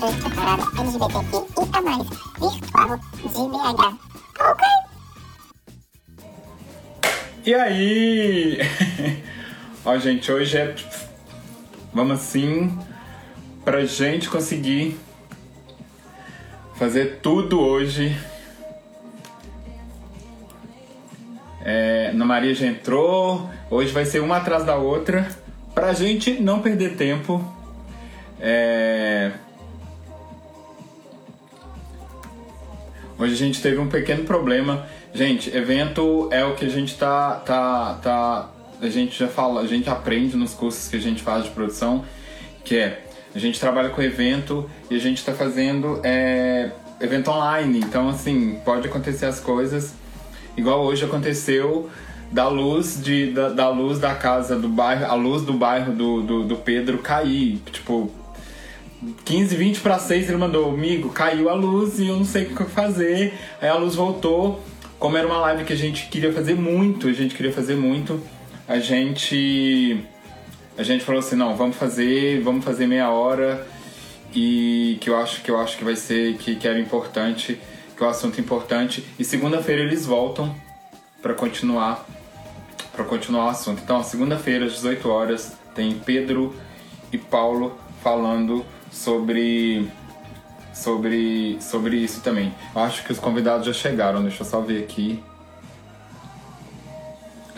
durante a parada LGBTQIA+, virtual de BH. Ok? E aí? Ó, gente, hoje é. Vamos assim, pra gente conseguir fazer tudo hoje. É, no Maria já entrou, hoje vai ser uma atrás da outra, pra gente não perder tempo. É... Hoje a gente teve um pequeno problema. Gente, evento é o que a gente tá, tá, tá a gente já fala, a gente aprende nos cursos que a gente faz de produção, que é a gente trabalha com evento e a gente está fazendo é, evento online. Então, assim, pode acontecer as coisas igual hoje aconteceu da luz de, da, da luz da casa do bairro, a luz do bairro do, do, do Pedro cair. Tipo, 15, 20 para 6 ele mandou, amigo, caiu a luz e eu não sei o que fazer. Aí a luz voltou. Como era uma live que a gente queria fazer muito, a gente queria fazer muito, a gente a gente falou assim, não, vamos fazer, vamos fazer meia hora e que eu acho que eu acho que vai ser que, que era importante, que é um assunto importante. E segunda-feira eles voltam para continuar para continuar o assunto. Então, segunda-feira às 18 horas tem Pedro e Paulo falando sobre sobre sobre isso também. Eu acho que os convidados já chegaram, deixa eu só ver aqui.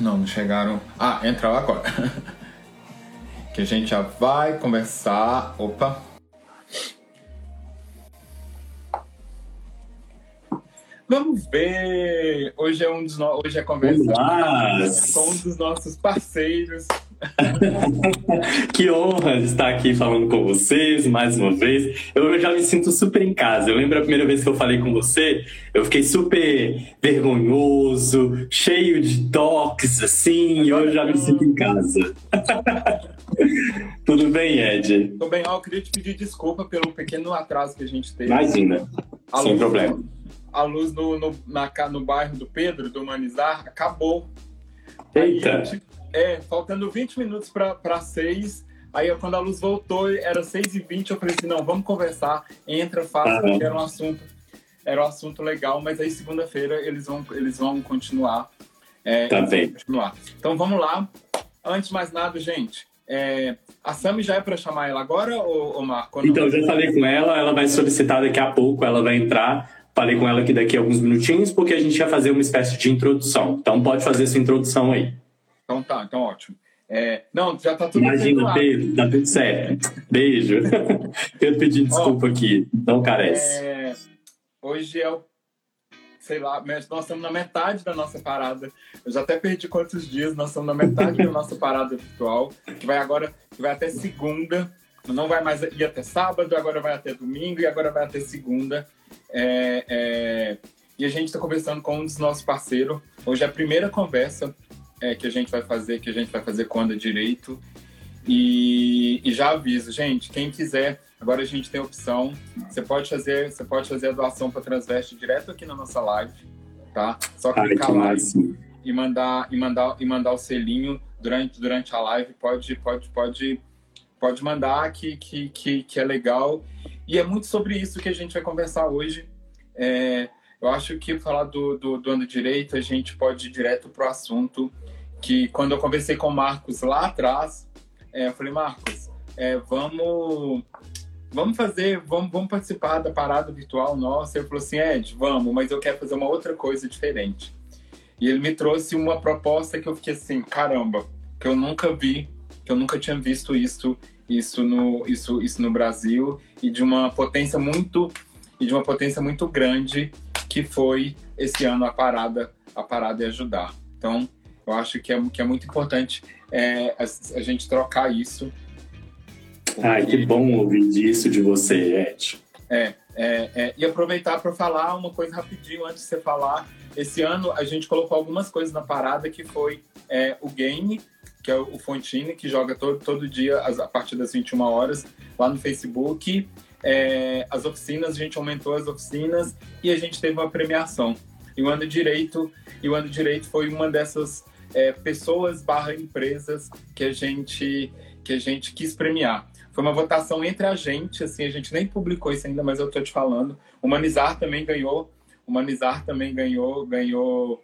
Não, não chegaram. Ah, entra lá agora. que a gente já vai começar. Opa! Vamos ver! Hoje é um dos no... hoje é conversa com um dos nossos parceiros. que honra estar aqui falando com vocês mais uma vez. Eu já me sinto super em casa. Eu lembro a primeira vez que eu falei com você, eu fiquei super vergonhoso, cheio de toques, assim, e hoje eu já me sinto em casa. Tudo bem, Ed? Tudo bem. eu queria te pedir desculpa pelo pequeno atraso que a gente teve. Imagina, a sem problema a luz no, no, na, no bairro do Pedro, do Humanizar, acabou. Eita! É, faltando 20 minutos para 6. Aí quando a luz voltou, era 6 e 20 eu falei assim, não, vamos conversar, entra, faça, porque era um assunto, era um assunto legal, mas aí segunda-feira eles vão, eles vão continuar. É, tá bem. Continuar. Então vamos lá. Antes de mais nada, gente, é, a Sami já é para chamar ela agora, ou, ou Marco? Então, já falei com ela, ela vai solicitar daqui a pouco, ela vai entrar. Falei com ela que daqui a alguns minutinhos, porque a gente ia fazer uma espécie de introdução. Então pode fazer sua introdução aí. Então tá, então ótimo. É, não, já tá tudo Imagina, Pedro, tá tudo certo. Beijo. Pedro pedindo desculpa aqui, não carece. É, hoje é o, sei lá, nós estamos na metade da nossa parada. Eu já até perdi quantos dias, nós estamos na metade da nossa parada virtual, que vai agora, que vai até segunda. Não vai mais ir até sábado, agora vai até domingo e agora vai até segunda. É, é, e a gente está conversando com um dos nossos parceiros. Hoje é a primeira conversa é, que a gente vai fazer, que a gente vai fazer com Anda Direito. E, e, já aviso, gente, quem quiser, agora a gente tem a opção. Você pode fazer, você pode fazer a doação para Transveste direto aqui na nossa live, tá? Só clicar lá e mandar e mandar e mandar o selinho durante durante a live. Pode pode pode pode mandar que que que, que é legal. E é muito sobre isso que a gente vai conversar hoje. É, eu acho que falar do, do, do ano direito, a gente pode ir direto para o assunto que quando eu conversei com o Marcos lá atrás, é, eu falei, Marcos, é, vamos, vamos fazer, vamos, vamos participar da parada virtual nossa. Ele falou assim, Ed, vamos, mas eu quero fazer uma outra coisa diferente. E ele me trouxe uma proposta que eu fiquei assim, caramba, que eu nunca vi, que eu nunca tinha visto isso isso no, isso, isso no Brasil e de uma potência muito e de uma potência muito grande que foi esse ano a parada a parada e ajudar. Então eu acho que é, que é muito importante é, a, a gente trocar isso. Porque... Ai, que bom ouvir disso de você, Ed. É, é, é e aproveitar para falar uma coisa rapidinho antes de você falar. Esse ano a gente colocou algumas coisas na parada que foi é, o game que é o Fontine, que joga todo, todo dia a partir das 21 horas lá no Facebook. É, as oficinas, a gente aumentou as oficinas e a gente teve uma premiação. E o Ano Direito, e o Ano Direito foi uma dessas é, pessoas barra empresas que a gente que a gente quis premiar. foi uma votação entre a gente, assim, a gente nem publicou isso ainda, mas eu tô te falando. Humanizar também ganhou, Humanizar também ganhou, ganhou,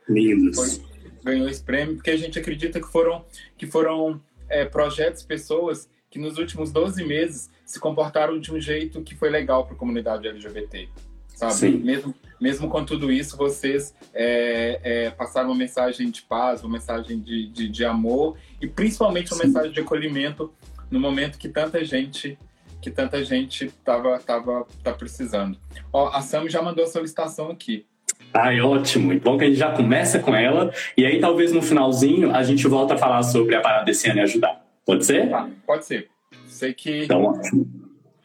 foi, ganhou esse prêmio, porque a gente acredita que foram, que foram é, projetos, pessoas que nos últimos 12 meses se comportaram de um jeito que foi legal para a comunidade LGBT, sabe? Sim. Mesmo, mesmo com tudo isso, vocês é, é, passaram uma mensagem de paz, uma mensagem de, de, de amor e principalmente uma Sim. mensagem de acolhimento no momento que tanta gente que tanta gente tava, tava tá precisando. Ó, a Sam já mandou a solicitação aqui. Ai, ótimo. Bom que a gente já começa com ela e aí talvez no finalzinho a gente volta a falar sobre a parada desse ano e ajudar. Pode ser? Tá, pode ser. Sei que. Então, ótimo.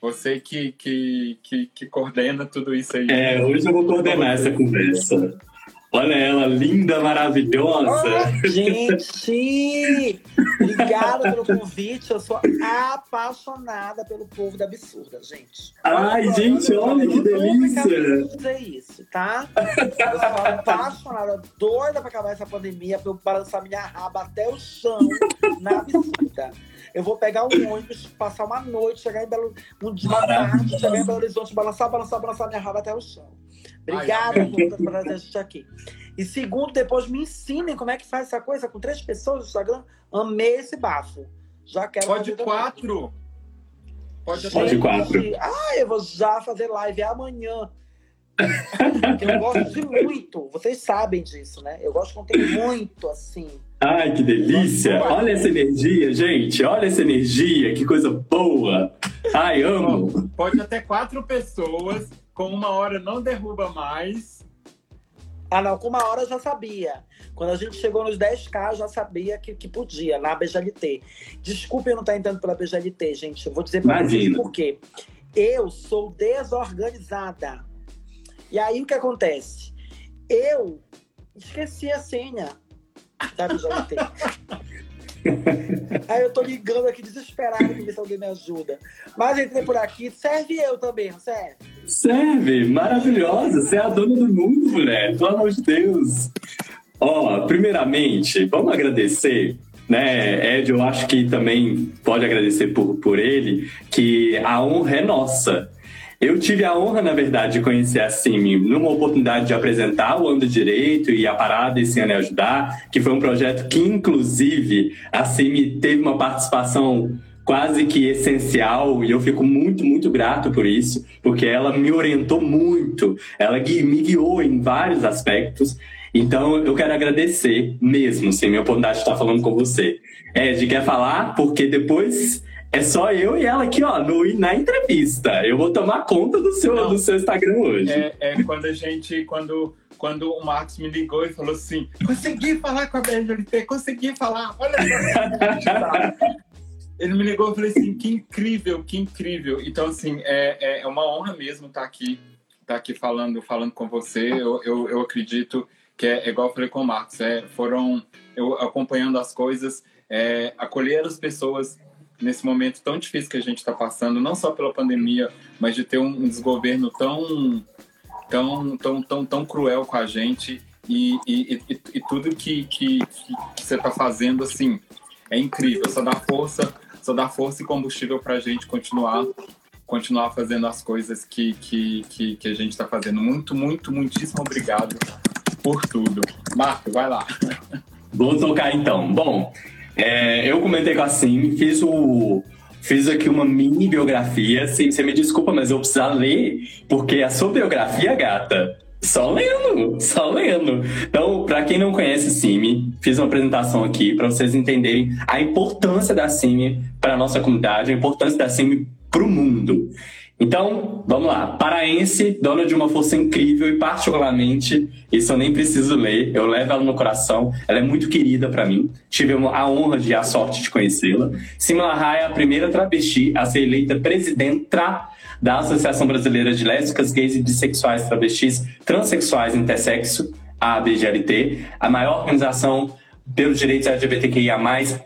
Você que, que, que, que coordena tudo isso aí. É, hoje eu vou coordenar essa conversa. Olha ela, linda, maravilhosa. Oh, gente! Obrigada pelo convite. Eu sou apaixonada pelo povo da absurda, gente. Ai, gente, olha que delícia! Eu dizer isso, tá? Eu sou apaixonada, doida pra acabar essa pandemia, pra eu balançar minha raba até o chão na absurda. Eu vou pegar um ônibus, passar uma noite, chegar em Belo um dia tarde, chegar em Belo Horizonte, balançar, balançar, balançar minha raba até o chão. Obrigada por trazer a gente aqui. E segundo, depois me ensinem como é que faz essa coisa com três pessoas no Instagram. Amei esse bafo. Já quero Pode quatro. Pode, Pode quatro. Ah, eu vou já fazer live amanhã. eu gosto de muito. Vocês sabem disso, né? Eu gosto de conteúdo muito assim. Ai, que delícia! Olha essa energia, gente. Olha essa energia, que coisa boa. Ai, amo. Pode até quatro pessoas com uma hora não derruba mais. Ah, não, com uma hora eu já sabia. Quando a gente chegou nos 10K, eu já sabia que, que podia, na BGLT. Desculpe eu não estar entrando pela BGLT, gente. Eu vou dizer para vocês por quê. Eu sou desorganizada. E aí o que acontece? Eu esqueci a senha da BGLT. Aí eu tô ligando aqui desesperado pra ver se alguém me ajuda. Mas entrei por aqui, serve eu também, não serve? Serve, maravilhosa. Você é a dona do mundo, mulher. Pelo amor de Deus. Ó, primeiramente, vamos agradecer né, Ed, eu acho que também pode agradecer por, por ele, que a honra é nossa. Eu tive a honra, na verdade, de conhecer a CIMI numa oportunidade de apresentar o Ano Direito e a Parada esse ano é ajudar, que foi um projeto que, inclusive, a CIMI teve uma participação quase que essencial e eu fico muito, muito grato por isso, porque ela me orientou muito, ela me guiou em vários aspectos. Então, eu quero agradecer mesmo, sim, minha oportunidade de estar falando com você. Ed, quer falar? Porque depois é só eu e ela aqui, ó, no, na entrevista. Eu vou tomar conta do seu, Não, do seu Instagram hoje. É, é, quando a gente, quando, quando o Marcos me ligou e falou assim: consegui falar com a BGLT, consegui falar, olha só. Ele me ligou e falei assim: que incrível, que incrível. Então, assim, é, é uma honra mesmo estar aqui, estar aqui falando, falando com você. Eu, eu, eu acredito que é, é igual eu falei com o Marcos, é, foram eu acompanhando as coisas, é, acolher as pessoas nesse momento tão difícil que a gente está passando, não só pela pandemia, mas de ter um desgoverno tão, tão, tão, tão, tão cruel com a gente e, e, e, e tudo que, que, você está fazendo, assim, é incrível. Só dá força, só dá força e combustível para a gente continuar continuar fazendo as coisas que, que, que, que a gente está fazendo. Muito, muito, muitíssimo obrigado por tudo. Marco, vai lá. Vou tocar então. Bom, é, eu comentei com a Sim, fiz o. Fiz aqui uma mini biografia. Sim, você me desculpa, mas eu preciso ler, porque a sua biografia, gata, só lendo, só lendo. Então, para quem não conhece Cime, fiz uma apresentação aqui para vocês entenderem a importância da Cime para nossa comunidade, a importância da Cime para o mundo. Então, vamos lá. Paraense, dona de uma força incrível e particularmente, isso eu nem preciso ler, eu levo ela no coração, ela é muito querida para mim. Tive a honra e a sorte de conhecê-la. Simila Raia é a primeira travesti a ser eleita presidenta da Associação Brasileira de Lésbicas, Gays e Bissexuais, Travestis, Transsexuais e Intersexo, a ABGLT, a maior organização pelos direitos LGBTQIA+,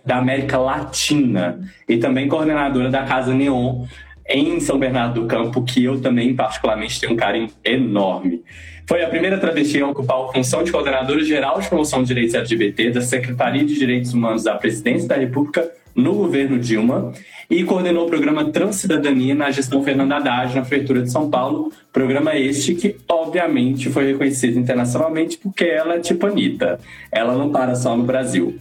da América Latina, e também coordenadora da Casa Neon, em São Bernardo do Campo, que eu também, particularmente, tenho um carinho enorme. Foi a primeira travesti a ocupar a função de coordenadora geral de promoção de direitos LGBT da Secretaria de Direitos Humanos da Presidência da República no governo Dilma e coordenou o programa Transcidadania na gestão Fernando Haddad na Prefeitura de São Paulo. Programa este que, obviamente, foi reconhecido internacionalmente porque ela é tipo Anitta. Ela não para só no Brasil.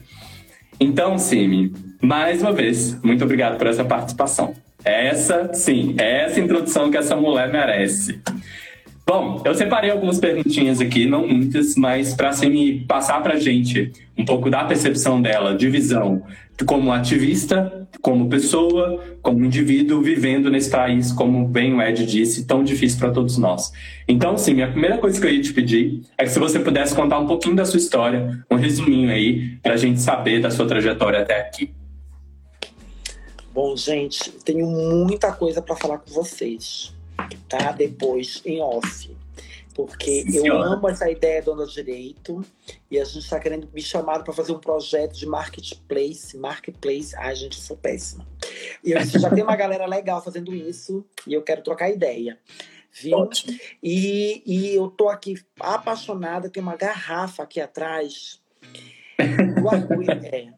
Então, Simi, mais uma vez, muito obrigado por essa participação. Essa, sim, é essa introdução que essa mulher merece. Bom, eu separei algumas perguntinhas aqui, não muitas, mas para me passar para a gente um pouco da percepção dela, de visão, como ativista, como pessoa, como indivíduo vivendo nesse país, como bem o Ed disse, tão difícil para todos nós. Então, sim, a primeira coisa que eu ia te pedir é que se você pudesse contar um pouquinho da sua história, um resuminho aí, para a gente saber da sua trajetória até aqui. Bom, gente, tenho muita coisa para falar com vocês, tá? Depois em off. Porque Sim, eu amo essa ideia do direito e a gente está querendo me chamar para fazer um projeto de marketplace. Marketplace, ai, gente, eu sou péssima. E eu já tem uma galera legal fazendo isso e eu quero trocar ideia. Viu? E, e eu tô aqui apaixonada, tem uma garrafa aqui atrás. Do é,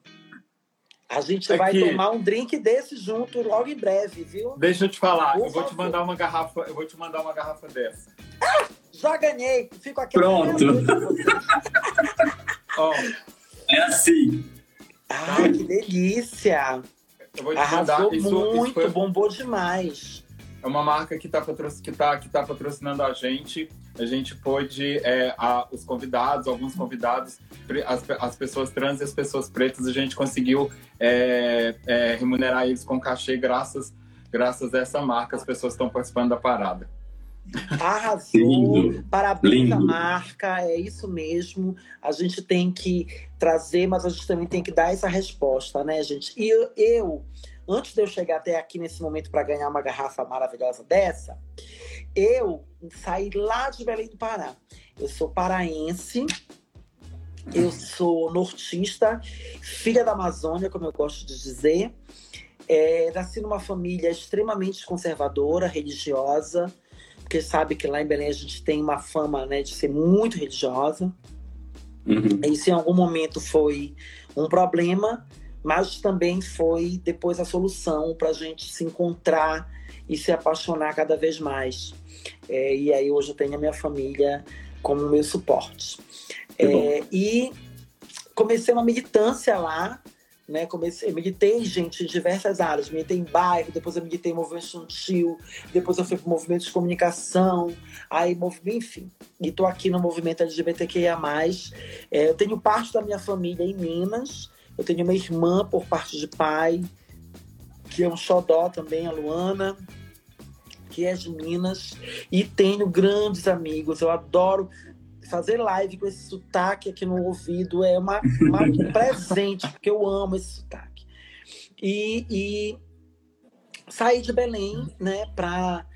a gente vai tomar um drink desse junto logo em breve, viu? Deixa eu te falar, Por eu vou te mandar uma garrafa, eu vou te mandar uma garrafa dessa. Ah, já ganhei, fico aqui. Pronto. Ó, é assim. Ai, que delícia. Eu vou te Arrasou mandar. Isso, muito, isso foi... bombou demais. É uma marca que está que tá, que tá patrocinando a gente a gente pôde, é, a, os convidados, alguns convidados, as, as pessoas trans e as pessoas pretas, a gente conseguiu é, é, remunerar eles com cachê graças, graças a essa marca. As pessoas estão participando da parada. Arrasou, Lindo. parabéns Lindo. à marca, é isso mesmo. A gente tem que trazer, mas a gente também tem que dar essa resposta, né, gente? E eu, eu antes de eu chegar até aqui nesse momento para ganhar uma garrafa maravilhosa dessa, eu saí lá de Belém do Pará. Eu sou paraense, eu sou nortista, filha da Amazônia, como eu gosto de dizer. É, nasci numa família extremamente conservadora, religiosa, porque sabe que lá em Belém a gente tem uma fama né, de ser muito religiosa. Uhum. Isso em algum momento foi um problema, mas também foi depois a solução para a gente se encontrar e se apaixonar cada vez mais. É, e aí hoje eu tenho a minha família como meu suporte. É, e comecei uma militância lá, né? Comecei, militei, gente, em diversas áreas. Militei em bairro, depois eu militei em movimento estudantil, depois eu fui para o movimento de comunicação, aí, enfim. E estou aqui no movimento LGBTQIA+. É, eu tenho parte da minha família em Minas, eu tenho uma irmã por parte de pai, que é um xodó também, a Luana que é de Minas, e tenho grandes amigos. Eu adoro fazer live com esse sotaque aqui no ouvido, é uma, uma um presente, porque eu amo esse sotaque. E, e saí de Belém, né, para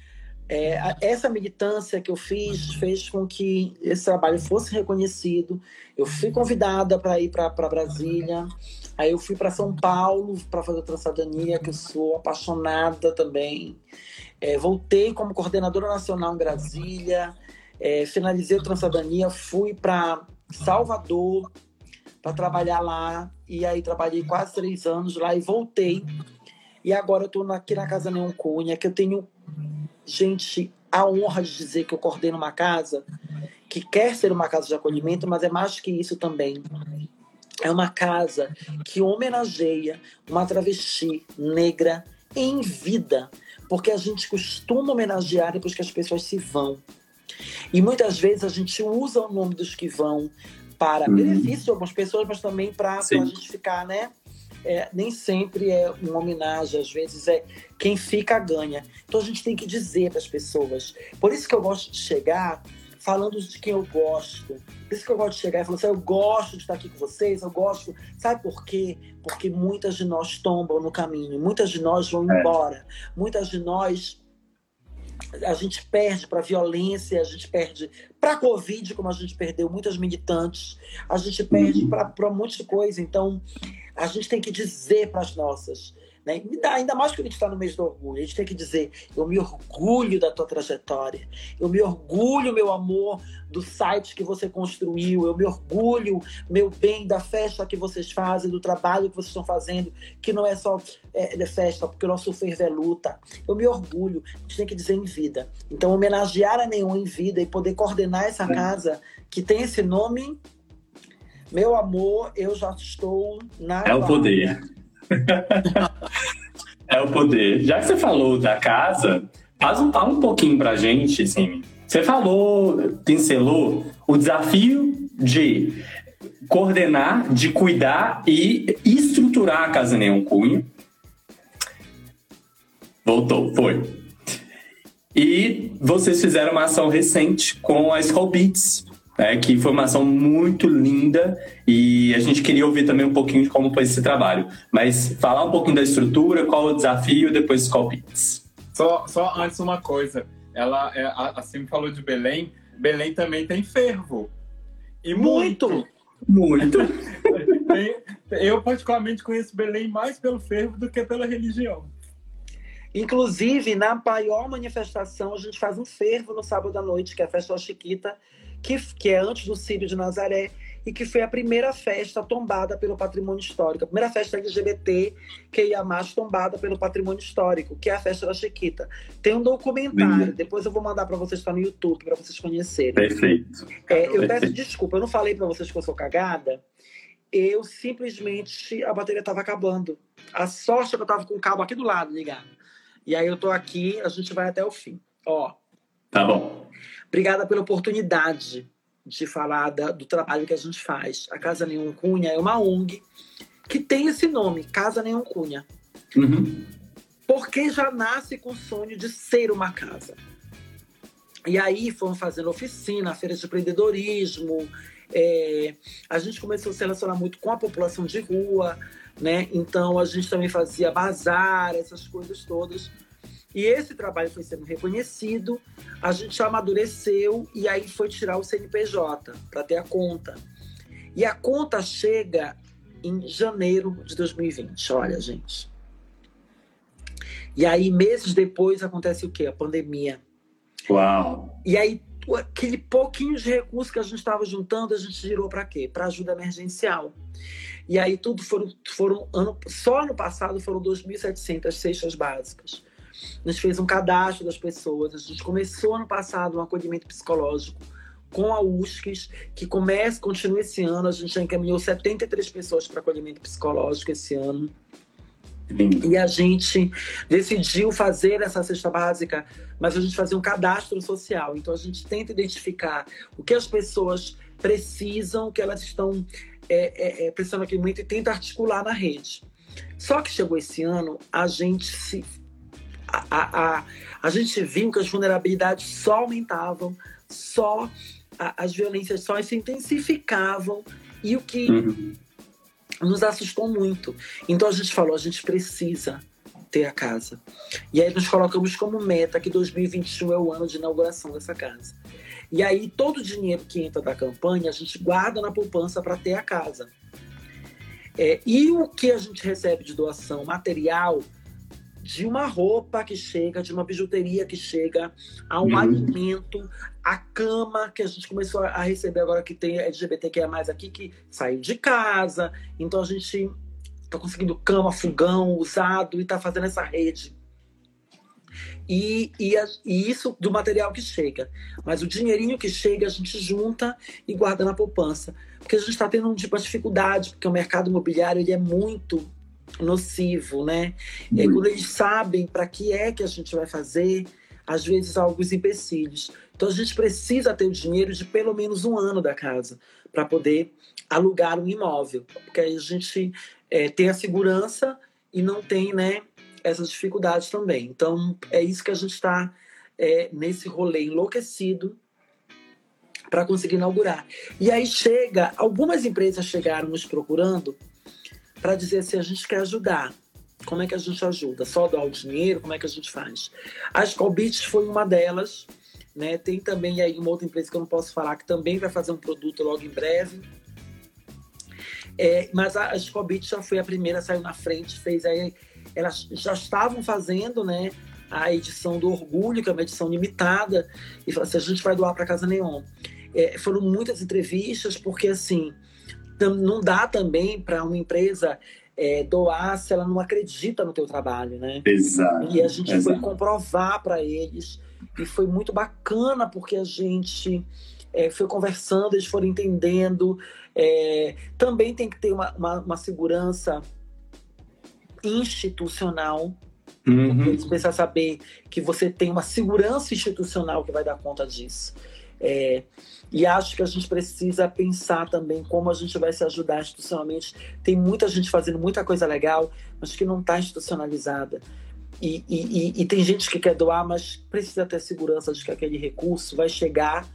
é, essa militância que eu fiz fez com que esse trabalho fosse reconhecido. Eu fui convidada para ir para Brasília, aí eu fui para São Paulo para fazer a Transadania, que eu sou apaixonada também. É, voltei como coordenadora nacional em Brasília, é, finalizei o Transadania, fui para Salvador para trabalhar lá, e aí trabalhei quase três anos lá e voltei. E agora eu estou aqui na Casa Neon Cunha, que eu tenho, gente, a honra de dizer que eu coordeno uma casa que quer ser uma casa de acolhimento, mas é mais que isso também. É uma casa que homenageia uma travesti negra em vida porque a gente costuma homenagear depois que as pessoas se vão. E muitas vezes a gente usa o nome dos que vão para hum. benefício de algumas pessoas, mas também para a gente ficar, né? É, nem sempre é uma homenagem, às vezes é quem fica ganha. Então a gente tem que dizer para as pessoas. Por isso que eu gosto de chegar falando de quem eu gosto. Por isso que eu gosto de chegar e falar assim, eu gosto de estar aqui com vocês, eu gosto. Sabe por quê? Porque muitas de nós tombam no caminho, muitas de nós vão é. embora, muitas de nós a gente perde para violência, a gente perde para a Covid, como a gente perdeu muitas militantes, a gente perde uhum. para um monte de coisa. Então, a gente tem que dizer para as nossas, Né? Ainda mais que a gente está no mês do orgulho. A gente tem que dizer: eu me orgulho da tua trajetória, eu me orgulho, meu amor, do site que você construiu, eu me orgulho, meu bem, da festa que vocês fazem, do trabalho que vocês estão fazendo, que não é só é, de festa, porque o nosso fervo é luta. Eu me orgulho, a gente tem que dizer em vida. Então, homenagear a Neon em vida e poder coordenar essa é. casa que tem esse nome. Meu amor, eu já estou na. É o poder. é o poder. Já que você falou da casa, faz um, fala um pouquinho pra gente, assim. Você falou, pincelou o desafio de coordenar, de cuidar e estruturar a Casa Neon Cunha. Voltou, foi. E vocês fizeram uma ação recente com a Skull Beats, né, que foi uma ação muito linda e a gente queria ouvir também um pouquinho de como foi esse trabalho. Mas falar um pouquinho da estrutura, qual o desafio, depois os palpites. Só, só antes uma coisa, ela é, assim falou de Belém, Belém também tem fervo. E muito! Muito! Eu particularmente conheço Belém mais pelo fervo do que pela religião. Inclusive, na maior manifestação, a gente faz um fervo no sábado à noite, que é a festa Chiquita, que, que é antes do Círio de Nazaré e que foi a primeira festa tombada pelo patrimônio histórico, a primeira festa LGBT que ia mais tombada pelo patrimônio histórico, que é a festa da Chiquita. Tem um documentário, depois eu vou mandar para vocês estar no YouTube para vocês conhecerem. Perfeito. É, eu Perfeito. peço desculpa, eu não falei para vocês que eu sou cagada. Eu simplesmente a bateria estava acabando. A sorte é que eu estava com o cabo aqui do lado ligado. E aí eu tô aqui, a gente vai até o fim. Ó. Tá bom. Obrigada pela oportunidade de falar da, do trabalho que a gente faz. A Casa Nenhum Cunha é uma ONG que tem esse nome, Casa Nenhum Cunha. Uhum. Porque já nasce com o sonho de ser uma casa. E aí fomos fazendo oficina, feira de empreendedorismo. É, a gente começou a se relacionar muito com a população de rua, né? Então a gente também fazia bazar, essas coisas todas. E esse trabalho foi sendo reconhecido, a gente amadureceu e aí foi tirar o CNPJ para ter a conta. E a conta chega em janeiro de 2020, olha, gente. E aí, meses depois, acontece o quê? A pandemia. Uau! E aí, aquele pouquinho de recurso que a gente estava juntando, a gente girou para quê? Para ajuda emergencial. E aí, tudo foram, foram ano, só no passado foram 2.700 cestas básicas. A gente fez um cadastro das pessoas. A gente começou ano passado um acolhimento psicológico com a USCS, que começa, continua esse ano. A gente já encaminhou 73 pessoas para acolhimento psicológico esse ano. E a gente decidiu fazer essa cesta básica, mas a gente fazia um cadastro social. Então a gente tenta identificar o que as pessoas precisam, o que elas estão é, é, é precisando naquele momento e tenta articular na rede. Só que chegou esse ano, a gente se a, a, a, gente viu que as vulnerabilidades só aumentavam, só a, as violências só se intensificavam e o que uhum. nos assustou muito. Então a gente falou, a gente precisa ter a casa. E aí nós colocamos como meta que 2021 é o ano de inauguração dessa casa. E aí todo o dinheiro que entra da campanha a gente guarda na poupança para ter a casa. É, e o que a gente recebe de doação material de uma roupa que chega, de uma bijuteria que chega, a um uhum. alimento, a cama que a gente começou a receber agora que tem LGBTQIA mais aqui, que saiu de casa. Então a gente está conseguindo cama, fogão usado e está fazendo essa rede. E, e, e, isso do material que chega. Mas o dinheirinho que chega a gente junta e guarda na poupança. Porque a gente está tendo um tipo de dificuldade, porque o mercado imobiliário ele é muito nocivo, né? E aí, quando eles sabem para que é que a gente vai fazer, às vezes há alguns empecilhos. Então a gente precisa ter o dinheiro de pelo menos um ano da casa para poder alugar um imóvel, porque aí a gente é, tem a segurança e não tem, né, essas dificuldades também. Então é isso que a gente está é, nesse rolê enlouquecido para conseguir inaugurar. E aí chega, algumas empresas chegaram nos procurando para dizer assim, a gente quer ajudar. Como é que a gente ajuda? Só dar o dinheiro? Como é que a gente faz? A Scalbits foi uma delas. Né? Tem também aí uma outra empresa que eu não posso falar, que também vai fazer um produto logo em breve. É, mas a, a já foi a primeira, saiu na frente, fez aí elas já estavam fazendo, né, a edição do Orgulho, que é uma edição limitada, e falou assim, a gente vai doar para Casa Neon. É, foram muitas entrevistas, porque assim, não dá também para uma empresa é, doar se ela não acredita no teu trabalho, né? Exato. E a gente exato. foi comprovar para eles e foi muito bacana porque a gente é, foi conversando, eles foram entendendo. É, também tem que ter uma, uma, uma segurança institucional. Uhum. Eles precisam saber que você tem uma segurança institucional que vai dar conta disso. É, e acho que a gente precisa pensar também como a gente vai se ajudar institucionalmente. Tem muita gente fazendo muita coisa legal, mas que não está institucionalizada. E, e, e, tem gente que quer doar, mas precisa ter segurança de que aquele recurso vai chegar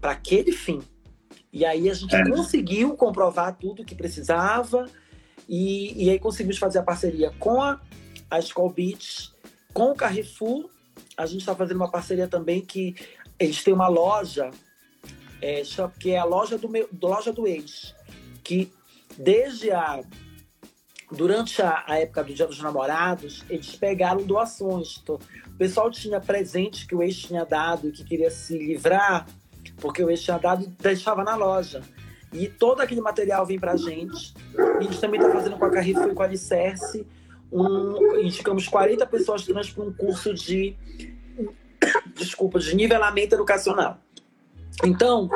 para aquele fim. E aí a gente é. conseguiu comprovar tudo o que precisava, e, e, aí conseguimos fazer a parceria com a, a School Beach, com o Carrefour. A gente está fazendo uma parceria também que eles têm uma loja, é, que é a loja do, meu, loja do ex, que desde a durante a, a, época do Dia dos Namorados, eles pegaram doações. Então, o pessoal tinha presente que o ex tinha dado e que queria se livrar, porque o ex tinha dado e deixava na loja. E todo aquele material vem pra gente. E a gente também está fazendo com a Carrefour e com a Alicerce. Um, indicamos 40 pessoas trans para um curso de desculpa, de nivelamento educacional. Então,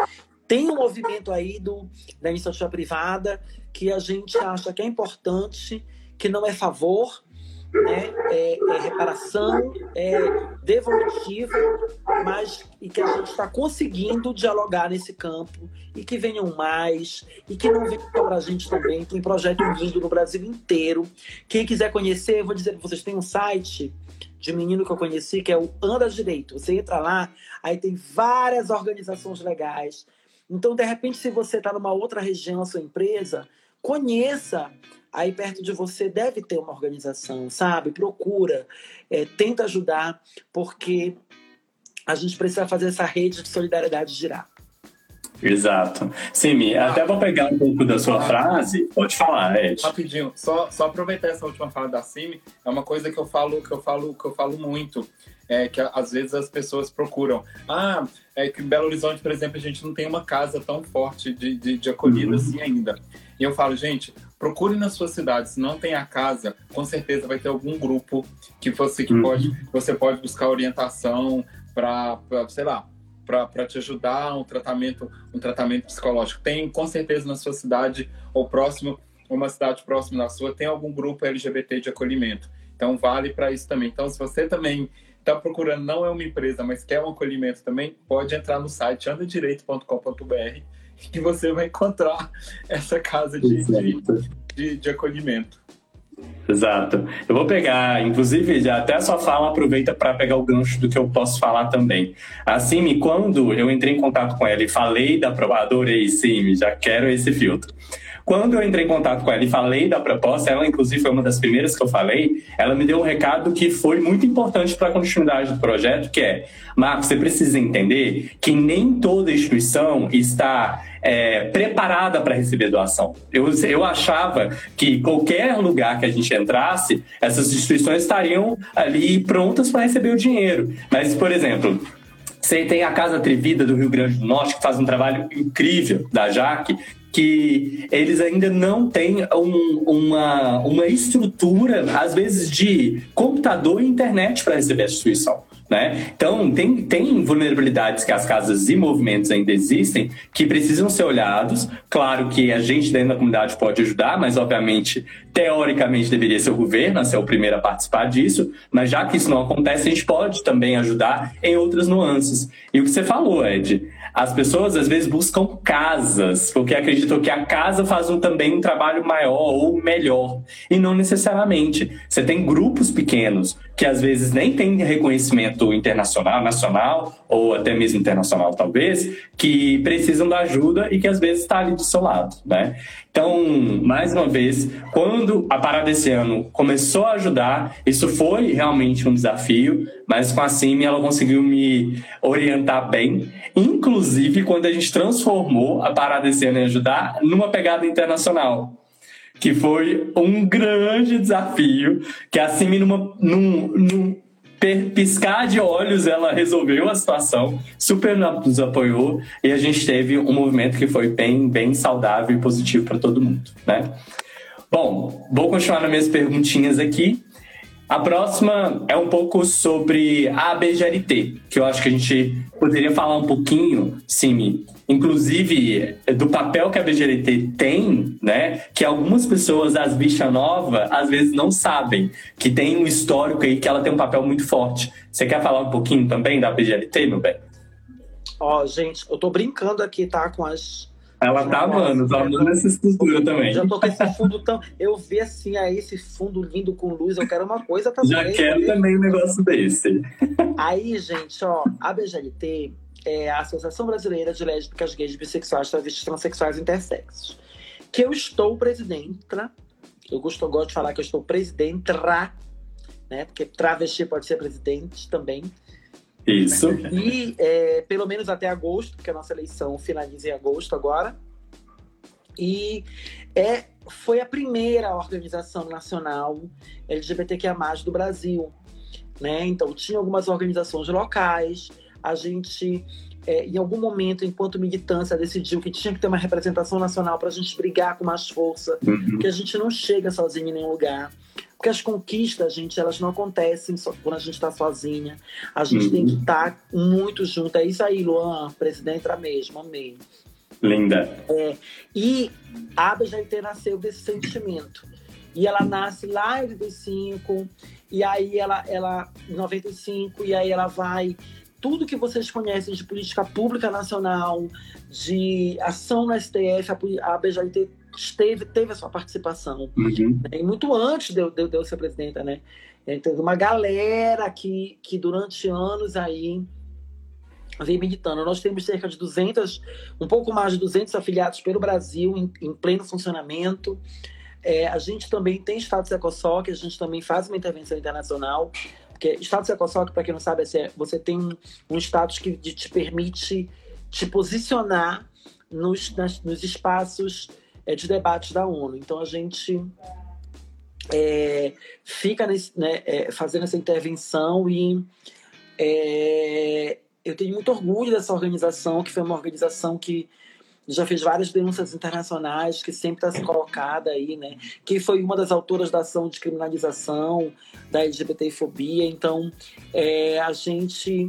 tem um movimento aí do, da iniciativa privada que a gente acha que é importante, que não é favor, né? é, é reparação, é devolutiva, mas e que a gente está conseguindo dialogar nesse campo e que venham mais e que não venham para a gente também. Tem projeto lindo no Brasil inteiro. Quem quiser conhecer, eu vou dizer que vocês têm um site de menino que eu conheci, que é o Anda Direito. Você entra lá, aí tem várias organizações legais. Então, de repente, se você está numa outra região, a sua empresa, conheça. Aí perto de você deve ter uma organização, sabe? Procura, é, tenta ajudar, porque a gente precisa fazer essa rede de solidariedade girar. Exato. Sim, ah, até vou pegar um pouco da sua ah, frase. Pode falar, Ed. Rapidinho, só, só aproveitar essa última fala da Simi, é uma coisa que eu falo, que eu falo, que eu falo muito. É que às vezes as pessoas procuram. Ah, é que em Belo Horizonte, por exemplo, a gente não tem uma casa tão forte de, de, de acolhida uhum. assim ainda. E eu falo, gente, procure na sua cidade. Se não tem a casa, com certeza vai ter algum grupo que você que uhum. pode, você pode buscar orientação para, sei lá, para te ajudar um tratamento um tratamento psicológico. Tem com certeza na sua cidade ou próximo uma cidade próxima da sua tem algum grupo LGBT de acolhimento. Então vale para isso também. Então se você também está procurando não é uma empresa mas quer um acolhimento também pode entrar no site andadireito.com.br que você vai encontrar essa casa de, de, de, de acolhimento Exato. Eu vou pegar, inclusive, já até a sua fala aproveita para pegar o gancho do que eu posso falar também. A Cime, quando eu entrei em contato com ela e falei da adorei, Cime, já quero esse filtro. Quando eu entrei em contato com ela e falei da proposta, ela inclusive foi uma das primeiras que eu falei, ela me deu um recado que foi muito importante para a continuidade do projeto, que é, Marcos, você precisa entender que nem toda instituição está é, preparada para receber doação. Eu, eu achava que qualquer lugar que a gente entrasse, essas instituições estariam ali prontas para receber o dinheiro. Mas, por exemplo, você tem a Casa Trevida do Rio Grande do Norte, que faz um trabalho incrível, da Jaque, que eles ainda não têm um, uma, uma estrutura, às vezes, de computador e internet para receber a instituição. Né? Então, tem, tem vulnerabilidades que as casas e movimentos ainda existem que precisam ser olhados. Claro que a gente dentro da comunidade pode ajudar, mas obviamente, teoricamente, deveria ser o governo a ser o primeiro a participar disso. Mas já que isso não acontece, a gente pode também ajudar em outras nuances. E o que você falou, Ed, as pessoas às vezes buscam casas, porque acreditam que a casa faz um, também um trabalho maior ou melhor. E não necessariamente. Você tem grupos pequenos que às vezes nem têm reconhecimento internacional, nacional, ou até mesmo internacional, talvez, que precisam da ajuda e que às vezes está ali do seu lado, né? Então, mais uma vez, quando a parada esse ano começou a ajudar, isso foi realmente um desafio, mas com a CIMI ela conseguiu me orientar bem, inclusive quando a gente transformou a parada esse ano em ajudar numa pegada internacional. que foi um grande desafio, que assim, numa, num, num piscar de olhos, ela resolveu a situação, super nos apoiou e a gente teve um movimento que foi bem, bem saudável e positivo para todo mundo, né? Bom, vou continuar nas minhas perguntinhas aqui. A próxima é um pouco sobre a BGLT, que eu acho que a gente poderia falar um pouquinho, Simi, inclusive do papel que a BGLT tem, né? Que algumas pessoas, as bichas novas, às vezes não sabem, que tem um histórico aí que ela tem um papel muito forte. Você quer falar um pouquinho também da BGLT, meu bem? Ó, oh, gente, eu tô brincando aqui, tá? Com as ela tá amando, tá amando essa escultura também. Já tô com esse fundo tão. Eu vi assim, aí esse fundo lindo com luz, eu quero uma coisa também. Já quero também um negócio desse. Aí, gente, ó, a BGLT é a Associação Brasileira de Lésbicas, Gays, Bissexuais, Travestis, Transsexuais e Intersexos. Que eu estou presidente, eu gosto, gosto de falar que eu estou presidente, né? Porque travesti pode ser presidente também. Isso. E é, pelo menos até agosto, porque a nossa eleição finaliza em agosto agora. E é, foi a primeira organização nacional LGBTQIA+, do Brasil. Né? Então, tinha algumas organizações locais, a gente, é, em algum momento, enquanto militância, decidiu que tinha que ter uma representação nacional para a gente brigar com mais força, uhum. porque a gente não chega sozinho em nenhum lugar. Porque as conquistas, gente, elas não acontecem só quando a gente está sozinha. A gente uhum. tem que estar tá muito junto. É isso aí, Luan, presidente era mesmo, amei. Linda. É, e a BGT nasceu desse sentimento. E ela nasce lá em 85, e aí ela, ela, em 95, e aí ela vai tudo que vocês conhecem de política pública nacional, de ação no STF, a, a BJT teve, teve a sua participação. Uhum. Né? E muito antes de eu, de, de eu ser presidenta, né? Teve uma galera que, que durante anos aí vem militando. Nós temos cerca de 200, um pouco mais de 200 afiliados pelo Brasil em, em pleno funcionamento. É, a gente também tem status EcoSoc, a gente também faz uma intervenção internacional. Porque status EcoSoc, para quem não sabe, é, você tem um, um status que te permite te posicionar nos, nas, nos espaços é, de debate da ONU. Então a gente é, fica nesse, né, é, fazendo essa intervenção e é, eu tenho muito orgulho dessa organização, que foi uma organização que já fez várias denúncias internacionais, que sempre está se colocada aí, né? Que foi uma das autoras da ação de criminalização da LGBTfobia. Então, é, a gente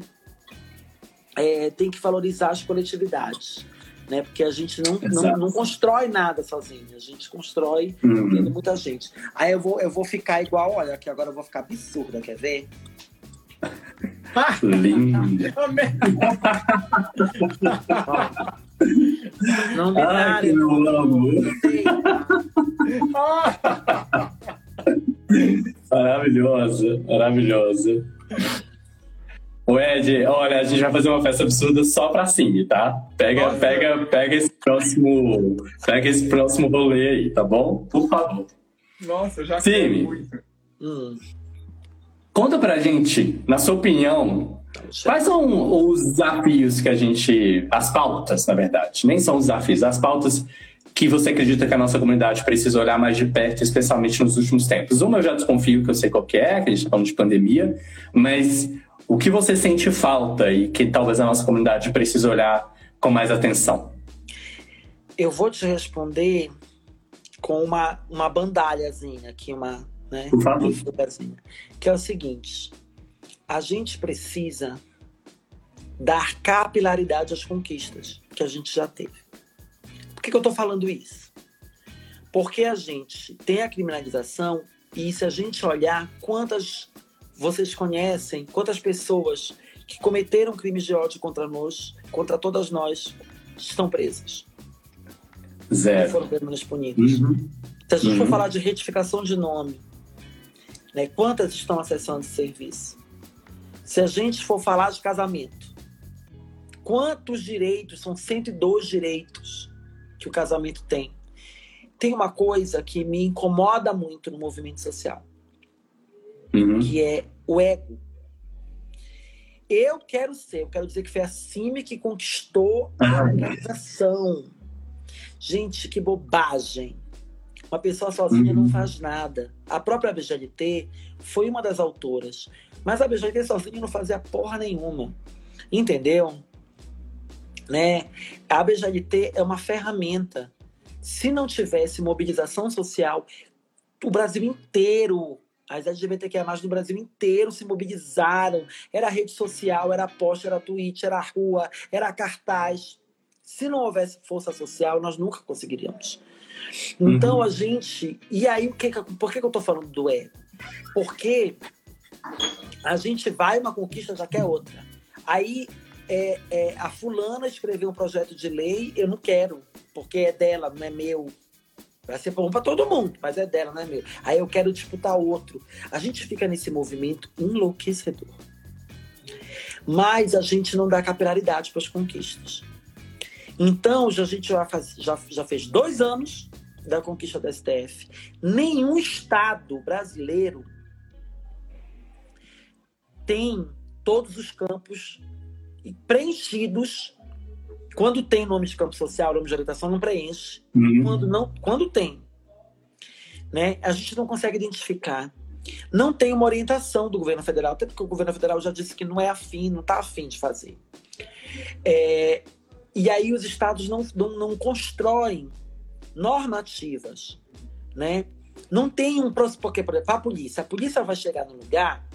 é, tem que valorizar as coletividades né? Porque a gente não, não, não, constrói nada sozinho, a gente constrói uhum. tendo muita gente. Aí eu vou, eu vou ficar igual, olha, que agora eu vou ficar absurda, quer ver? Linda. não me Ai, Maravilhosa, maravilhosa. O Ed, olha, a gente vai fazer uma festa absurda só pra Cindy, tá? Pega, pega, pega esse próximo. Pega esse próximo rolê aí, tá bom? Por favor. Nossa, eu já Sim. muito. Hum. Conta pra gente, na sua opinião, quais são os desafios que a gente. As pautas, na verdade. Nem são os desafios, as pautas que você acredita que a nossa comunidade precisa olhar mais de perto, especialmente nos últimos tempos. Uma eu já desconfio que eu sei qual que é, que a gente está falando de pandemia, mas o que você sente falta e que talvez a nossa comunidade precise olhar com mais atenção? Eu vou te responder com uma, uma bandalhazinha aqui, uma, né, Por favor. que é o seguinte: a gente precisa dar capilaridade às conquistas que a gente já teve. Por que, que eu estou falando isso? Porque a gente tem a criminalização e se a gente olhar quantas vocês conhecem quantas pessoas que cometeram crimes de ódio contra nós, contra todas nós, estão presas? Zero. E foram pelo menos punidas. Uhum. Se a gente uhum. for falar de retificação de nome, né, quantas estão acessando esse serviço? Se a gente for falar de casamento, quantos direitos, são 102 direitos que o casamento tem. Tem uma coisa que me incomoda muito no movimento social uhum. que é o ego. Eu quero ser, eu quero dizer que foi a CIMI que conquistou a organização. Gente, que bobagem. Uma pessoa sozinha uhum. não faz nada. A própria BGLT foi uma das autoras. Mas a BGLT sozinha não fazia porra nenhuma. Entendeu? Né? A BGLT é uma ferramenta. Se não tivesse mobilização social, o Brasil inteiro, as LGBTQIA+, do Brasil inteiro se mobilizaram. Era rede social, era post, era tweet, era rua, era cartaz. Se não houvesse força social, nós nunca conseguiríamos. Então uhum. a gente. E aí, o que, por que, que eu estou falando do ego? Porque a gente vai uma conquista já quer outra. Aí é, é, a fulana escreveu um projeto de lei, eu não quero, porque é dela, não é meu. Vai ser bom para todo mundo, mas é dela, não é meu. Aí eu quero disputar outro. A gente fica nesse movimento enlouquecedor. Mas a gente não dá capilaridade para as conquistas. Então, já, a gente já, faz, já, já fez dois anos da conquista do STF. Nenhum Estado brasileiro tem todos os campos preenchidos. Quando tem nome de campo social, nome de orientação, não preenche. Uhum. Quando, não, quando tem, né, a gente não consegue identificar. Não tem uma orientação do governo federal, até porque o governo federal já disse que não é afim, não está afim de fazer. É, e aí os estados não, não, não constroem normativas, né? Não tem um porque por exemplo, a polícia, a polícia vai chegar no lugar,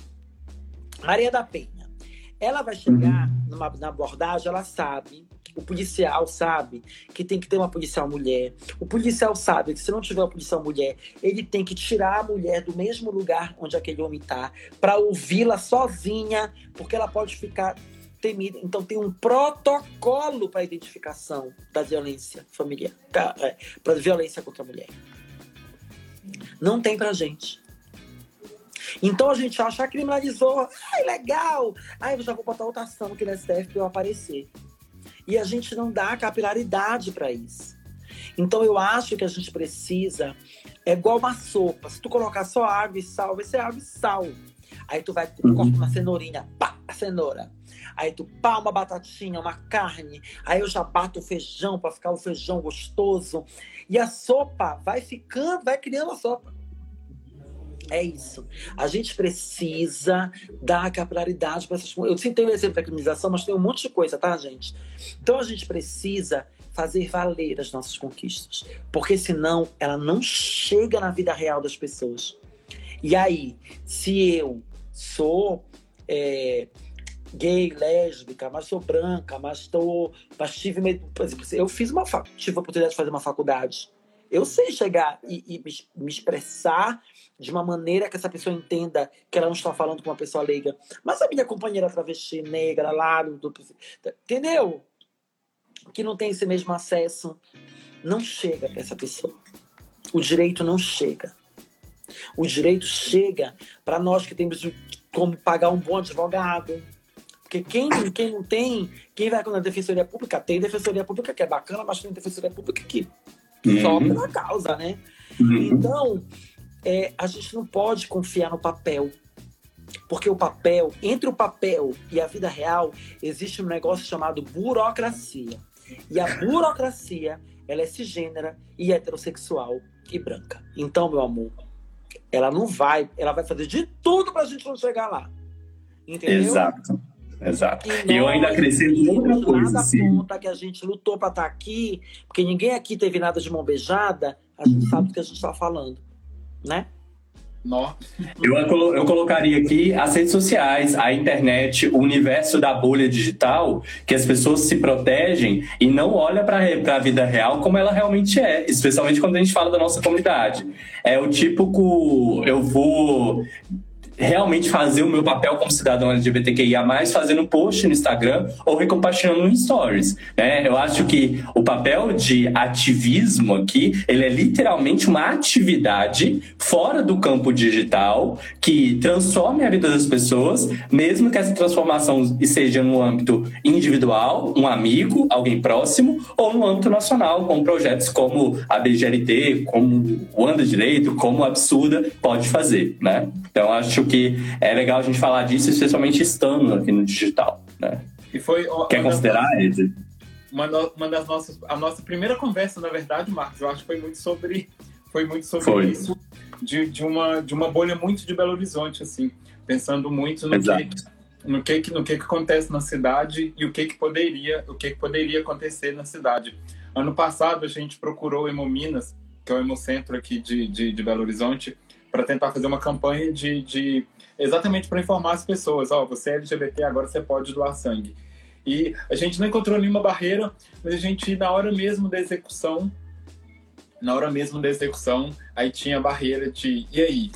Maria da Penha, ela vai chegar uhum. numa, na abordagem, ela sabe, o policial sabe que tem que ter uma policial mulher, o policial sabe que se não tiver uma policial mulher, ele tem que tirar a mulher do mesmo lugar onde aquele homem está, para ouvi-la sozinha, porque ela pode ficar temida. Então tem um protocolo para identificação da violência familiar, é, para violência contra a mulher. Não tem pra gente. Então a gente acha, criminalizou, ai, legal. Ai, eu já vou botar outra ação aqui no STF para eu aparecer. E a gente não dá capilaridade para isso. Então eu acho que a gente precisa, é igual uma sopa. Se tu colocar só água e sal, vai ser água e sal. Aí tu vai, tu uhum. corta uma cenourinha, pá, a cenoura. Aí tu pá uma batatinha, uma carne. Aí eu já bato o feijão para ficar o feijão gostoso. E a sopa vai ficando, vai criando a sopa. É isso. A gente precisa dar capilaridade para essas. Eu citei o exemplo da criminalização, mas tem um monte de coisa, tá, gente? Então a gente precisa fazer valer as nossas conquistas. Porque senão ela não chega na vida real das pessoas. E aí, se eu sou é, gay, lésbica, mas sou branca, mas tô, mas tive por exemplo, eu fiz uma tive a oportunidade de fazer uma faculdade. Eu sei chegar e, e me expressar de uma maneira que essa pessoa entenda que ela não está falando com uma pessoa leiga. Mas a minha companheira travesti negra lá, do, do, entendeu? Que não tem esse mesmo acesso, não chega para essa pessoa. O direito não chega. O direito chega para nós que temos como pagar um bom advogado, porque quem, quem não tem, quem vai com a defensoria pública, tem defensoria pública que é bacana, mas tem defensoria pública que uhum. só pela causa, né? Uhum. Então, é, a gente não pode confiar no papel. Porque o papel, entre o papel e a vida real, existe um negócio chamado burocracia. E a burocracia, ela é cisgênera e heterossexual e branca. Então, meu amor, ela não vai, ela vai fazer de tudo pra gente não chegar lá. Entendeu? Exato. Exato. E, e eu ainda acrescento outra coisa. Assim. Conta que a gente lutou para estar tá aqui, porque ninguém aqui teve nada de mão beijada, a gente uhum. sabe do que a gente está falando, né? Eu, eu colocaria aqui as redes sociais, a internet, o universo da bolha digital, que as pessoas se protegem e não olham para a vida real como ela realmente é, especialmente quando a gente fala da nossa comunidade. É o típico, eu vou realmente fazer o meu papel como cidadão LGBTQIA+, fazendo post no Instagram ou recompartilhando no Stories. Né? Eu acho que o papel de ativismo aqui, ele é literalmente uma atividade fora do campo digital que transforme a vida das pessoas, mesmo que essa transformação seja no âmbito individual, um amigo, alguém próximo, ou no âmbito nacional, com projetos como a BGLT, como o Anda Direito, como a Absurda pode fazer, né? Então, acho que é legal a gente falar disso, especialmente estando aqui no digital. Né? E foi Quer considerar, Uma, uma das nossas. A nossa primeira conversa, na verdade, Marcos, eu acho que foi muito sobre foi muito sobre Foi. isso, de, de, uma, de uma bolha muito de Belo Horizonte, assim, pensando muito no Exato. que, no que, que- no que, que acontece na cidade e o que, que poderia o que, que poderia acontecer na cidade. Ano passado a gente procurou o Hemominas, que é o hemocentro aqui de, de, de Belo Horizonte, para tentar fazer uma campanha de, de exatamente para informar as pessoas, ó, você é LGBT, agora você pode doar sangue. E a gente não encontrou nenhuma barreira, mas a gente na hora mesmo da execução, na hora mesmo da execução, aí tinha a barreira de e aí,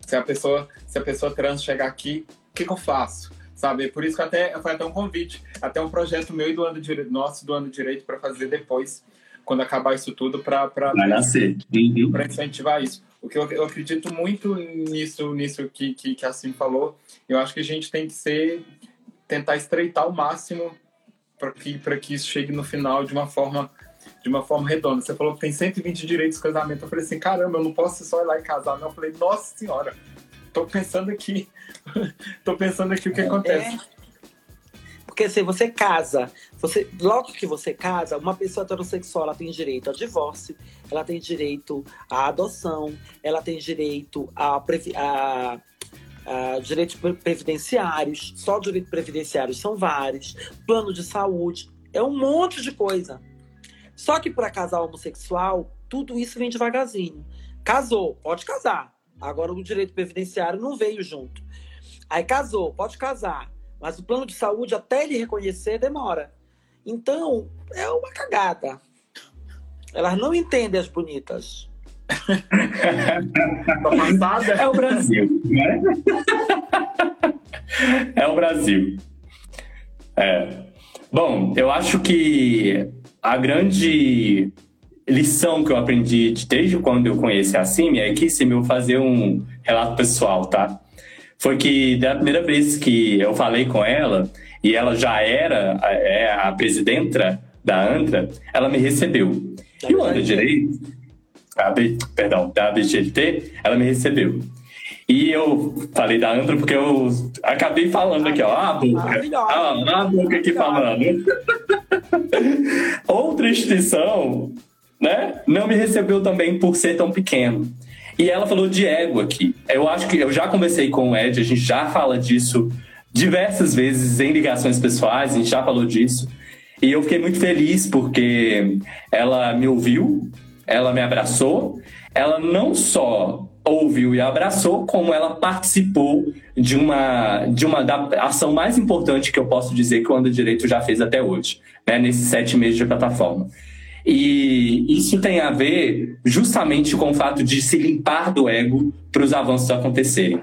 se a pessoa, se a pessoa trans chegar aqui, o que, que eu faço? Sabe? Por isso que até foi até um convite, até um projeto meu e do ano direito, nosso do ano direito para fazer depois, quando acabar isso tudo, para para incentivar isso. O que eu, eu acredito muito nisso, nisso que, que, que a Sim falou. Eu acho que a gente tem que ser tentar estreitar ao máximo para que para que isso chegue no final de uma forma de uma forma redonda. Você falou que tem 120 direitos de casamento. Eu falei assim, caramba, eu não posso só ir lá e casar. Não, eu falei, nossa senhora, tô pensando aqui, tô pensando aqui o que acontece. É. Porque se você casa, você, logo que você casa, uma pessoa heterossexual ela tem direito a divórcio, ela tem direito à adoção, ela tem direito a, a, direitos pre- previdenciários, só direitos previdenciários são vários, plano de saúde, é um monte de coisa. Só que para casal homossexual, tudo isso vem devagarzinho. Casou, pode casar. Agora o direito previdenciário não veio junto. Aí casou, pode casar. Mas o plano de saúde, até ele reconhecer, demora. Então, é uma cagada. Elas não entendem as bonitas. É o Brasil, né? É o Brasil. É. Bom, eu acho que a grande lição que eu aprendi de- desde quando eu conheci a Simi é que, Simi, eu vou fazer um relato pessoal, tá? Foi que da primeira vez que eu falei com ela, e ela já era a, é, a presidenta da ANTRA, ela me recebeu. E o Anda Direito, a B- perdão, da BGT, ela me recebeu. E eu falei da Andra porque eu acabei falando aqui, ó, a boca. Ah, a boca aqui falando. Outra instituição, né, não me recebeu também por ser tão pequeno. E ela falou de ego aqui. Eu acho que eu já conversei com o Ed, a gente já fala disso diversas vezes em ligações pessoais, a gente já falou disso. E eu fiquei muito feliz porque ela me ouviu, ela me abraçou, ela não só ouviu e abraçou, como ela participou de uma, de uma da ação mais importante que eu posso dizer que o Anda Direito já fez até hoje, né, nesses sete meses de plataforma. E isso tem a ver justamente com o fato de se limpar do ego para os avanços acontecerem.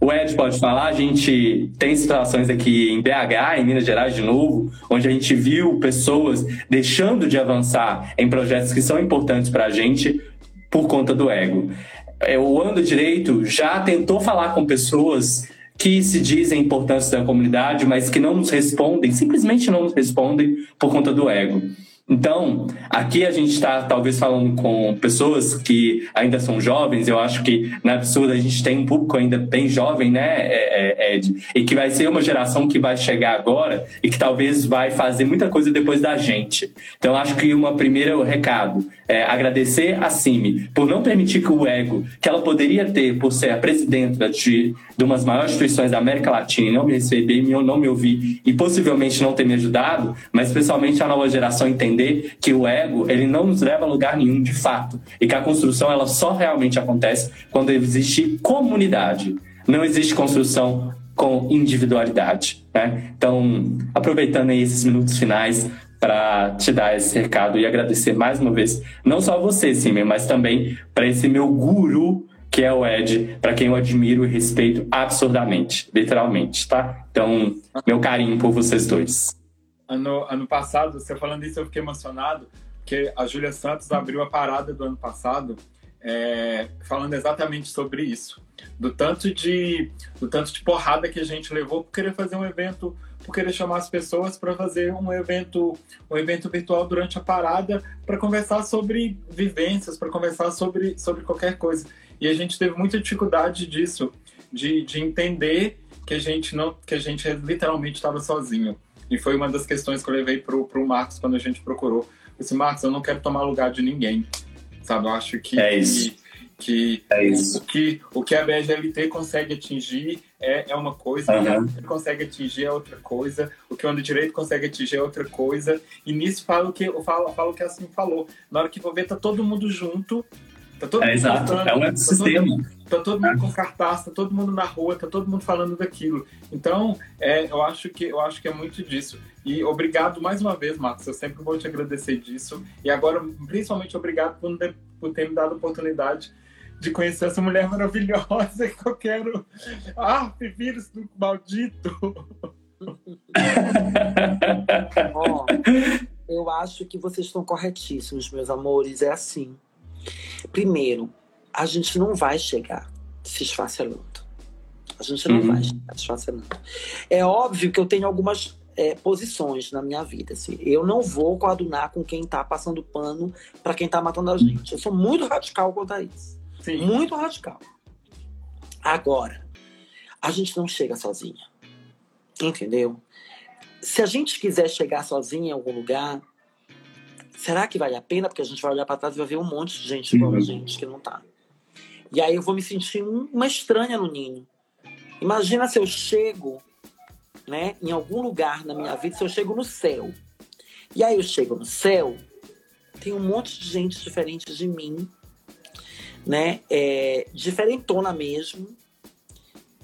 O Ed pode falar, a gente tem situações aqui em BH, em Minas Gerais de novo, onde a gente viu pessoas deixando de avançar em projetos que são importantes para a gente por conta do ego. É, O Ando Direito já tentou falar com pessoas que se dizem importantes da comunidade, mas que não nos respondem, simplesmente não nos respondem por conta do ego. Então, aqui a gente está talvez falando com pessoas que ainda são jovens. Eu acho que na absurda a gente tem um público ainda bem jovem, né, é, é, Ed? E que vai ser uma geração que vai chegar agora e que talvez vai fazer muita coisa depois da gente. Então, acho que uma primeira recado é agradecer a Cime por não permitir que o ego que ela poderia ter por ser a presidenta de, de umas maiores instituições da América Latina, e não me receber, não me ouvir e possivelmente não ter me ajudado, mas especialmente a nova geração entender que o ego ele não nos leva a lugar nenhum de fato e que a construção ela só realmente acontece quando existe comunidade. Não existe construção com individualidade, né? Então, aproveitando esses minutos finais para te dar esse recado e agradecer mais uma vez, não só você, Simer, mas também para esse meu guru que é o Ed, para quem eu admiro e respeito absurdamente, literalmente, tá? Então, meu carinho por vocês dois. Ano, ano passado, você falando isso, eu fiquei emocionado, porque a Júlia Santos abriu a parada do ano passado é, falando exatamente sobre isso. Do tanto, de, do tanto de porrada que a gente levou por querer fazer um evento, por querer chamar as pessoas para fazer um evento, um evento virtual durante a parada para conversar sobre vivências, para conversar sobre, sobre qualquer coisa. E a gente teve muita dificuldade disso, de, de entender que a gente não, que a gente literalmente estava sozinho. E foi uma das questões que eu levei pro, pro Marcos quando a gente procurou. Eu disse, Marcos, eu não quero tomar lugar de ninguém. sabe? Eu acho que, é isso. que, que, é isso. O, que o que a BGLT consegue atingir é, é uma coisa, uhum. o que a consegue atingir é outra coisa, o que o Ano Direito consegue atingir é outra coisa, e nisso falo que eu falo, falo que assim falou. Na hora que vou ver, tá todo mundo junto, Tá todo é, exato, é um ecossistema. Tá todo, tá todo mundo com cartaz, tá todo mundo na rua, tá todo mundo falando daquilo. Então, é, eu, acho que, eu acho que é muito disso. E obrigado mais uma vez, Marcos. Eu sempre vou te agradecer disso. E agora, principalmente, obrigado por, por ter me dado a oportunidade de conhecer essa mulher maravilhosa que eu quero. Ah, vírus do maldito! oh, eu acho que vocês estão corretíssimos, meus amores. É assim. Primeiro, a gente não vai chegar se esfacelando. A gente não uhum. vai chegar se esfacelando. É óbvio que eu tenho algumas é, posições na minha vida. Assim. Eu não vou coadunar com quem está passando pano para quem está matando a gente. Eu sou muito radical quanto a isso. Sim. Muito radical. Agora, a gente não chega sozinha. Entendeu? Se a gente quiser chegar sozinha em algum lugar, será que vale a pena? Porque a gente vai olhar para trás e vai ver um monte de gente igual a gente que não tá. E aí eu vou me sentir uma estranha no ninho. Imagina se eu chego, né, em algum lugar na minha vida, se eu chego no céu. E aí eu chego no céu, tem um monte de gente diferente de mim, né, é, diferentona mesmo.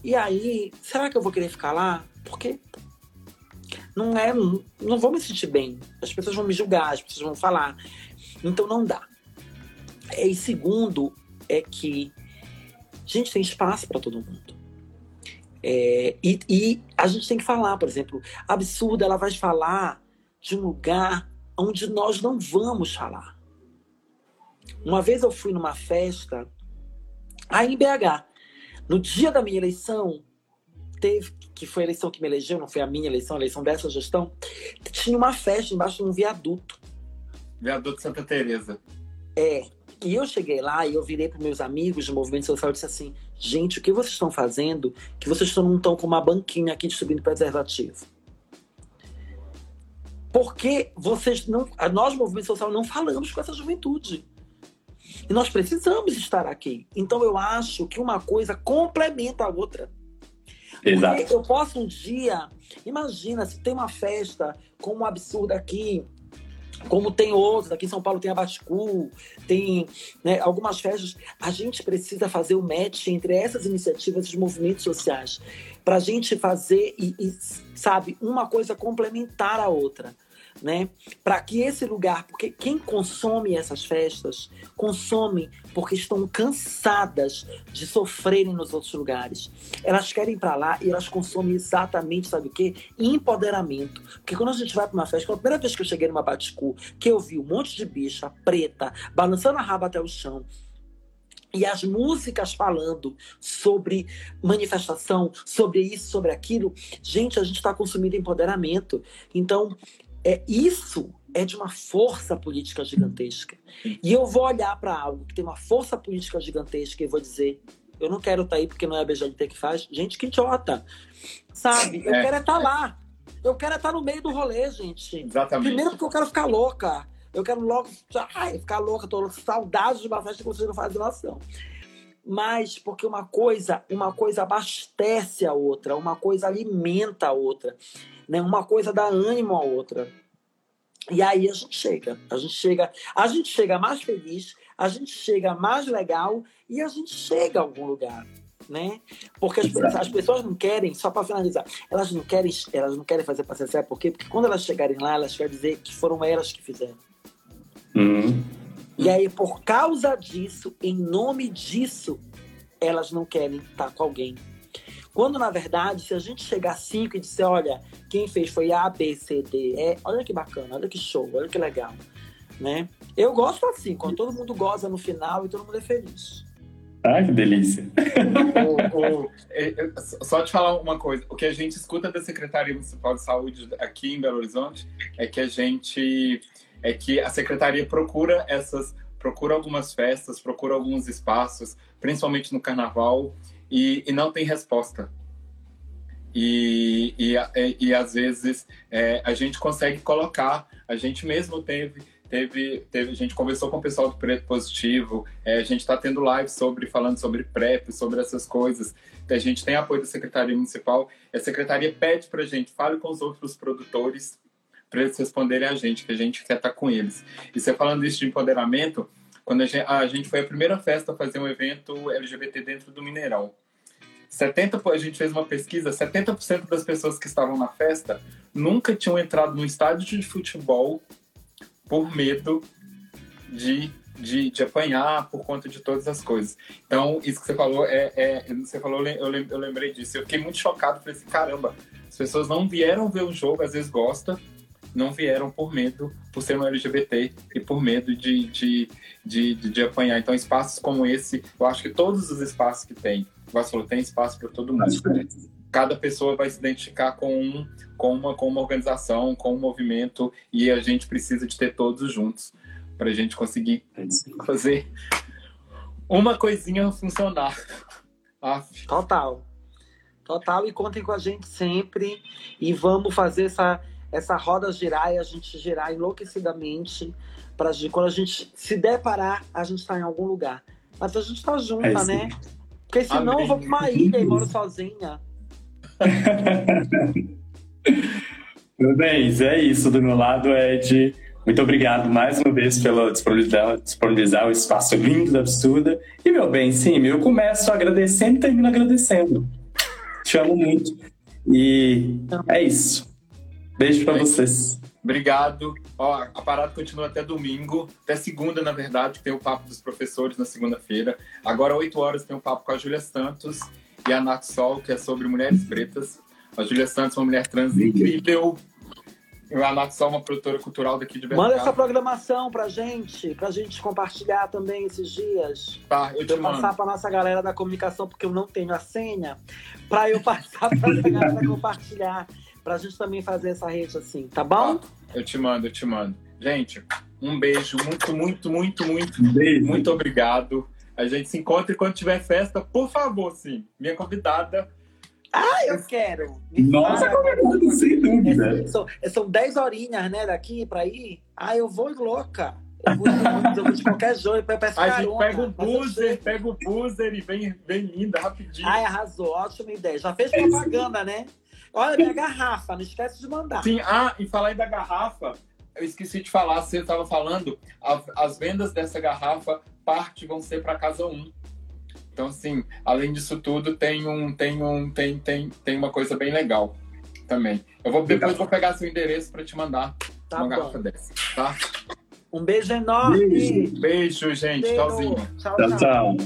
E aí, será que eu vou querer ficar lá? Porque não é, não, vou me sentir bem. As pessoas vão me julgar, as pessoas vão falar. Então não dá. E segundo é que a gente tem espaço para todo mundo. É, e, e, a gente tem que falar, por exemplo, absurda, ela vai falar de um lugar onde nós não vamos falar. Uma vez eu fui numa festa aí em BH. No dia da minha eleição, teve, que foi a eleição que me elegeu, não foi a minha eleição, a eleição dessa gestão, tinha uma festa embaixo de um viaduto. Viaduto Santa Teresa. É. E eu cheguei lá e eu virei para meus amigos do movimento social e disse assim: gente, o que vocês estão fazendo que vocês não estão com uma banquinha aqui distribuindo preservativo? Porque vocês não. Nós, movimento social, não falamos com essa juventude. E nós precisamos estar aqui. Então eu acho que uma coisa complementa a outra. Exato. Eu posso um dia, imagina, se tem uma festa como um absurdo aqui, como tem outros, aqui em São Paulo tem a Baticu, tem né, algumas festas, a gente precisa fazer o match entre essas iniciativas e os movimentos sociais, para a gente fazer e, e, sabe, uma coisa complementar a outra né? Para que esse lugar, porque quem consome essas festas, consome porque estão cansadas de sofrerem nos outros lugares. Elas querem ir para lá e elas consomem exatamente, sabe o quê? Empoderamento. Porque quando a gente vai para uma festa, a primeira vez que eu cheguei numa Baticu, que eu vi um monte de bicha preta, balançando a raba até o chão, e as músicas falando sobre manifestação, sobre isso, sobre aquilo, gente, a gente está consumindo empoderamento. Então, é isso é de uma força política gigantesca. E eu vou olhar para algo que tem uma força política gigantesca e vou dizer, eu não quero estar tá aí porque não é a BGLT que faz. Gente, que idiota. Sabe? Eu é. quero estar é tá lá. Eu quero estar tá no meio do rolê, gente. Exatamente. Primeiro porque eu quero ficar louca. Eu quero logo ai, ficar louca, tô saudade de uma festa que vocês não fazem noção. Mas porque uma coisa, uma coisa abastece a outra, uma coisa alimenta a outra né? Uma coisa dá ânimo à outra. E aí a gente chega, a gente chega, a gente chega mais feliz, a gente chega mais legal e a gente chega a algum lugar, né? Porque as, pessoas, as pessoas não querem, só para finalizar, elas não querem, elas não querem fazer paciência, por quê? Porque quando elas chegarem lá, elas querem dizer que foram elas que fizeram. Uhum. E aí, por causa disso, em nome disso, elas não querem estar com alguém quando, na verdade, se a gente chegar a cinco e disser, olha, quem fez foi A, B, C, D, E, olha que bacana, olha que show, olha que legal, né? Eu gosto assim, quando todo mundo goza no final e todo mundo é feliz. Ah, que delícia. o, o, é, é, só te falar uma coisa, o que a gente escuta da Secretaria Municipal de Saúde aqui em Belo Horizonte é que a gente é que a secretaria procura essas procura algumas festas, procura alguns espaços, principalmente no carnaval, e, e não tem resposta. E, e, e, às vezes é, a gente consegue colocar, a gente mesmo teve, teve, teve, a gente conversou com o pessoal do Preto Positivo, é, a gente está tendo live sobre, falando sobre PrEP, sobre essas coisas. A gente tem apoio da Secretaria Municipal. A Secretaria pede para a gente, fale com os outros produtores para eles responderem a gente, que a gente quer estar tá com eles. E você falando isso de empoderamento, quando a gente, a gente foi a primeira festa a fazer um evento LGBT dentro do Mineirão. 70, a gente fez uma pesquisa, 70% das pessoas que estavam na festa nunca tinham entrado num estádio de futebol por medo de, de, de, apanhar por conta de todas as coisas. Então, isso que você falou, é, é você falou, eu, lembrei disso. Eu fiquei muito chocado, falei assim, caramba, as pessoas não vieram ver o jogo, às vezes gostam, não vieram por medo, por ser um LGBT e por medo de, de, de, de, de apanhar. Então, espaços como esse, eu acho que todos os espaços que tem, você falou, tem espaço para todo mundo. Cada pessoa vai se identificar com, um, com, uma, com uma organização, com um movimento, e a gente precisa de ter todos juntos para a gente conseguir fazer uma coisinha funcionar. Total. Total, e contem com a gente sempre. E vamos fazer essa, essa roda girar e a gente girar enlouquecidamente. Pra, quando a gente se deparar, a gente está em algum lugar. Mas a gente está junta, é né? Porque senão Amém. eu vou para uma ilha e moro sozinha. Meu bem, é isso do meu lado, Ed. Muito obrigado mais uma vez pela disponibilizar, disponibilizar o espaço lindo da Absurda. E, meu bem, sim, eu começo agradecendo e termino agradecendo. Te amo muito. E é isso. Beijo para vocês. Obrigado. Ó, a parada continua até domingo, até segunda, na verdade, tem o papo dos professores na segunda-feira. Agora, 8 horas, tem o papo com a Júlia Santos e a Nath Sol, que é sobre mulheres pretas. A Júlia Santos, uma mulher trans incrível. E a Nath Sol, uma produtora cultural daqui de Bergamo. Manda essa programação pra gente, pra gente compartilhar também esses dias. Tá, eu te eu mando. passar pra nossa galera da comunicação, porque eu não tenho a senha, pra eu passar pra essa galera compartilhar pra gente também fazer essa rede assim, tá bom? Tá, eu te mando, eu te mando. Gente, um beijo, muito, muito, muito, muito, beijo. muito obrigado. A gente se encontra quando tiver festa, por favor, sim. Minha convidada. Ah, eu quero. Nossa, convidada, sem dúvida. É, são, são 10 horinhas, né, daqui pra ir. Ah, eu vou louca. Eu vou, eu vou de qualquer jeito, peço A gente pega o buzzer, pega o buzzer e vem, vem linda, rapidinho. Ai, arrasou, ótima ideia. Já fez propaganda, né? Olha, minha garrafa, não esquece de mandar. Sim, ah, e falar aí da garrafa, eu esqueci de falar, você estava falando, a, as vendas dessa garrafa, parte vão ser para casa 1. Então, assim, além disso tudo, tem um, tem um, tem, tem, tem uma coisa bem legal também. Eu vou depois vou pegar seu endereço para te mandar tá uma bom. garrafa dessa, tá? Um beijo enorme. Beijo, beijo gente. Beijo. Tchauzinho. tchau. tchau. tchau.